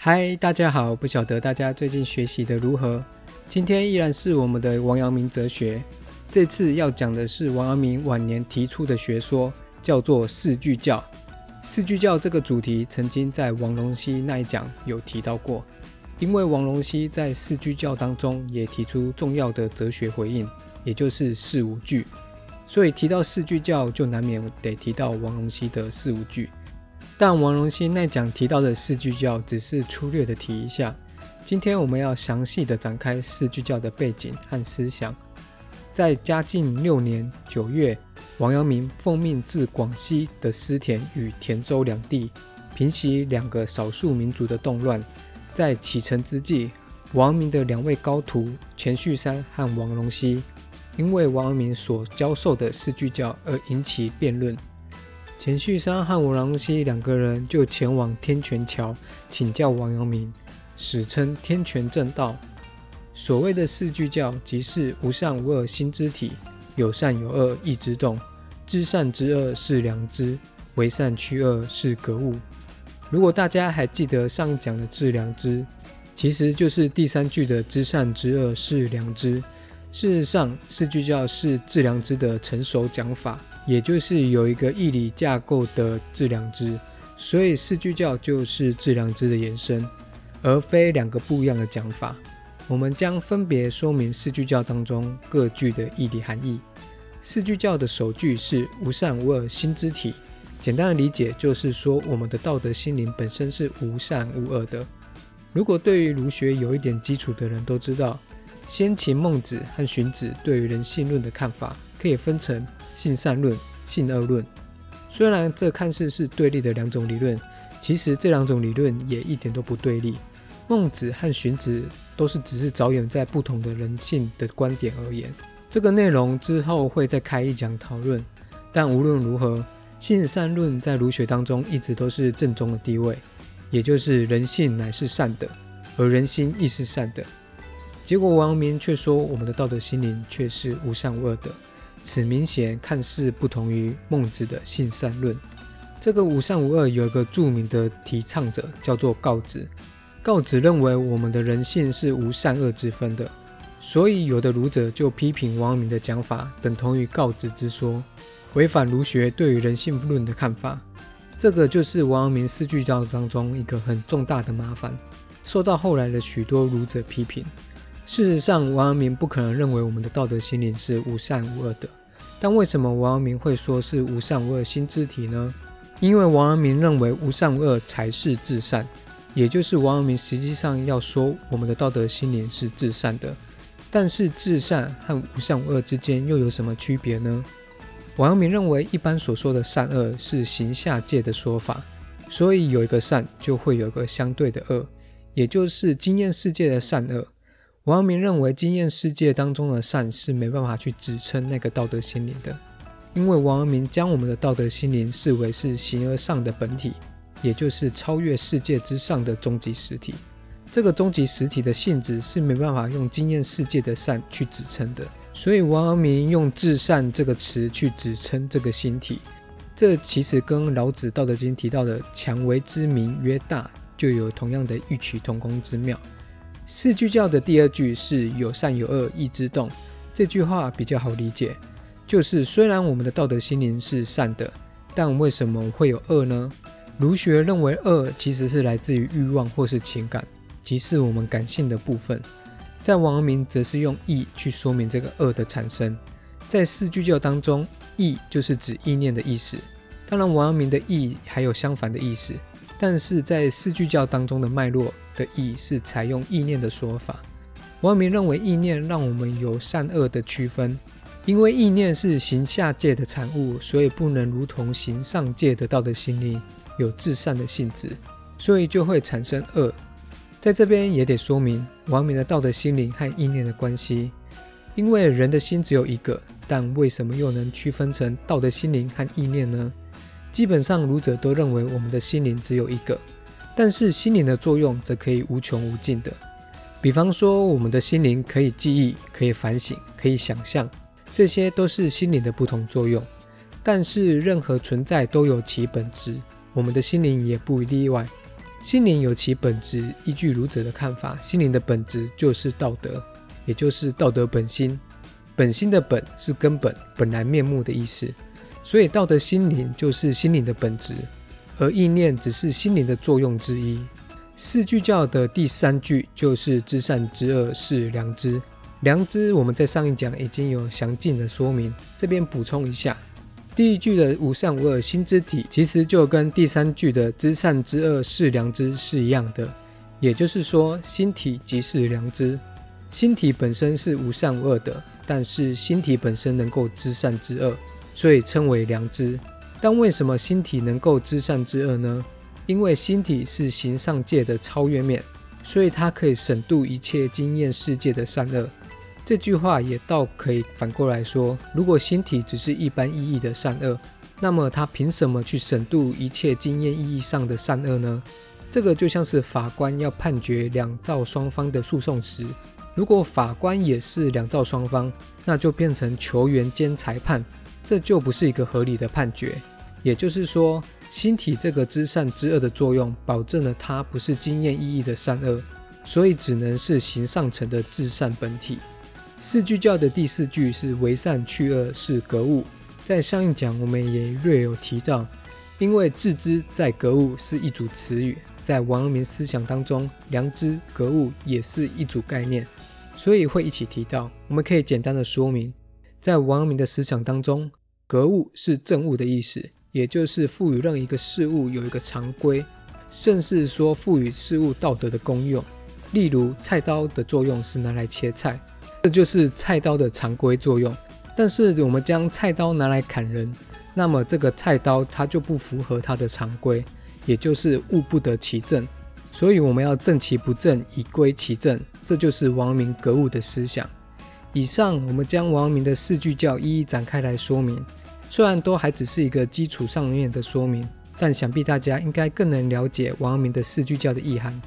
嗨，大家好！不晓得大家最近学习的如何？今天依然是我们的王阳明哲学。这次要讲的是王阳明晚年提出的学说，叫做四句教。四句教这个主题曾经在王龙溪那一讲有提到过。因为王龙溪在四句教当中也提出重要的哲学回应，也就是四无句，所以提到四句教就难免得提到王龙溪的四无句。但王荣兴那讲提到的四句教只是粗略的提一下，今天我们要详细的展开四句教的背景和思想。在嘉靖六年九月，王阳明奉命至广西的思田与田州两地，平息两个少数民族的动乱。在启程之际，王阳明的两位高徒钱旭山和王荣熙，因为王阳明所教授的四句教而引起辩论。钱旭山和王阳明两个人就前往天泉桥请教王阳明，史称天泉正道。所谓的四句教，即是无善无恶心之体，有善有恶意之动，知善知恶是良知，为善去恶是格物。如果大家还记得上一讲的致良知，其实就是第三句的知善知恶是良知。事实上，四句教是致良知的成熟讲法。也就是有一个义理架构的致良知，所以四句教就是致良知的延伸，而非两个不一样的讲法。我们将分别说明四句教当中各句的义理含义。四句教的首句是无善无恶心之体，简单的理解就是说我们的道德心灵本身是无善无恶的。如果对于儒学有一点基础的人都知道，先秦孟子和荀子对于人性论的看法可以分成。性善论、性恶论，虽然这看似是对立的两种理论，其实这两种理论也一点都不对立。孟子和荀子都是只是着眼在不同的人性的观点而言。这个内容之后会再开一讲讨论。但无论如何，性善论在儒学当中一直都是正宗的地位，也就是人性乃是善的，而人心亦是善的。结果王阳明却说，我们的道德心灵却是无善无恶的。此明显看似不同于孟子的性善论。这个无善无恶有一个著名的提倡者，叫做告子。告子认为我们的人性是无善恶之分的，所以有的儒者就批评王阳明的讲法等同于告子之说，违反儒学对于人性论的看法。这个就是王阳明四句教当中一个很重大的麻烦，受到后来的许多儒者批评。事实上，王阳明不可能认为我们的道德心灵是无善无恶的。但为什么王阳明会说是无善无恶心之体呢？因为王阳明认为无善无恶才是至善，也就是王阳明实际上要说我们的道德心灵是至善的。但是至善和无善无恶之间又有什么区别呢？王阳明认为一般所说的善恶是形下界的说法，所以有一个善就会有一个相对的恶，也就是经验世界的善恶。王阳明认为，经验世界当中的善是没办法去支撑那个道德心灵的，因为王阳明将我们的道德心灵视为是形而上的本体，也就是超越世界之上的终极实体。这个终极实体的性质是没办法用经验世界的善去支撑的，所以王阳明用至善这个词去支撑这个心体。这其实跟老子《道德经》提到的“强为之名曰大”就有同样的异曲同工之妙。四句教的第二句是有善有恶意之动，这句话比较好理解，就是虽然我们的道德心灵是善的，但为什么会有恶呢？儒学认为恶其实是来自于欲望或是情感，即是我们感性的部分。在王阳明则是用意去说明这个恶的产生。在四句教当中，意就是指意念的意思。当然，王阳明的意还有相反的意思，但是在四句教当中的脉络。的意是采用意念的说法。王阳明认为意念让我们有善恶的区分，因为意念是行下界的产物，所以不能如同行上界的道德心灵有至善的性质，所以就会产生恶。在这边也得说明王阳明的道德心灵和意念的关系，因为人的心只有一个，但为什么又能区分成道德心灵和意念呢？基本上儒者都认为我们的心灵只有一个。但是心灵的作用则可以无穷无尽的，比方说我们的心灵可以记忆、可以反省、可以想象，这些都是心灵的不同作用。但是任何存在都有其本质，我们的心灵也不例外。心灵有其本质，依据儒者的看法，心灵的本质就是道德，也就是道德本心。本心的本是根本、本来面目的意思，所以道德心灵就是心灵的本质，而意念只是心灵的作用之一。四句教的第三句就是知善知恶是良知。良知我们在上一讲已经有详尽的说明，这边补充一下。第一句的无善无恶心之体，其实就跟第三句的知善知恶是良知是一样的，也就是说，心体即是良知。心体本身是无善无恶的，但是心体本身能够知善知恶，所以称为良知。但为什么心体能够知善知恶呢？因为心体是行上界的超越面，所以它可以审度一切经验世界的善恶。这句话也倒可以反过来说：如果心体只是一般意义的善恶，那么他凭什么去审度一切经验意义上的善恶呢？这个就像是法官要判决两造双方的诉讼时，如果法官也是两造双方，那就变成球员兼裁判，这就不是一个合理的判决。也就是说，心体这个知善知恶的作用，保证了它不是经验意义的善恶，所以只能是行上层的至善本体。四句教的第四句是为善去恶是格物，在上一讲我们也略有提到，因为自知在格物是一组词语，在王阳明思想当中，良知格物也是一组概念，所以会一起提到。我们可以简单的说明，在王阳明的思想当中，格物是正物的意思，也就是赋予任一个事物有一个常规，甚至说赋予事物道德的功用。例如菜刀的作用是拿来切菜。这就是菜刀的常规作用，但是我们将菜刀拿来砍人，那么这个菜刀它就不符合它的常规，也就是物不得其正，所以我们要正其不正，以归其正，这就是王阳明格物的思想。以上我们将王阳明的四句教一一展开来说明，虽然都还只是一个基础上面的说明，但想必大家应该更能了解王阳明的四句教的意涵。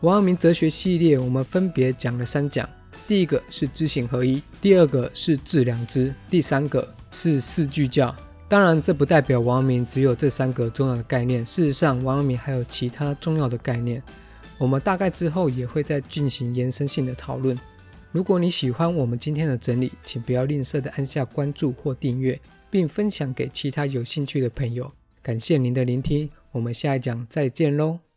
王阳明哲学系列我们分别讲了三讲。第一个是知行合一，第二个是致良知，第三个是四句教。当然，这不代表王阳明只有这三个重要的概念。事实上，王阳明还有其他重要的概念。我们大概之后也会再进行延伸性的讨论。如果你喜欢我们今天的整理，请不要吝啬的按下关注或订阅，并分享给其他有兴趣的朋友。感谢您的聆听，我们下一讲再见喽。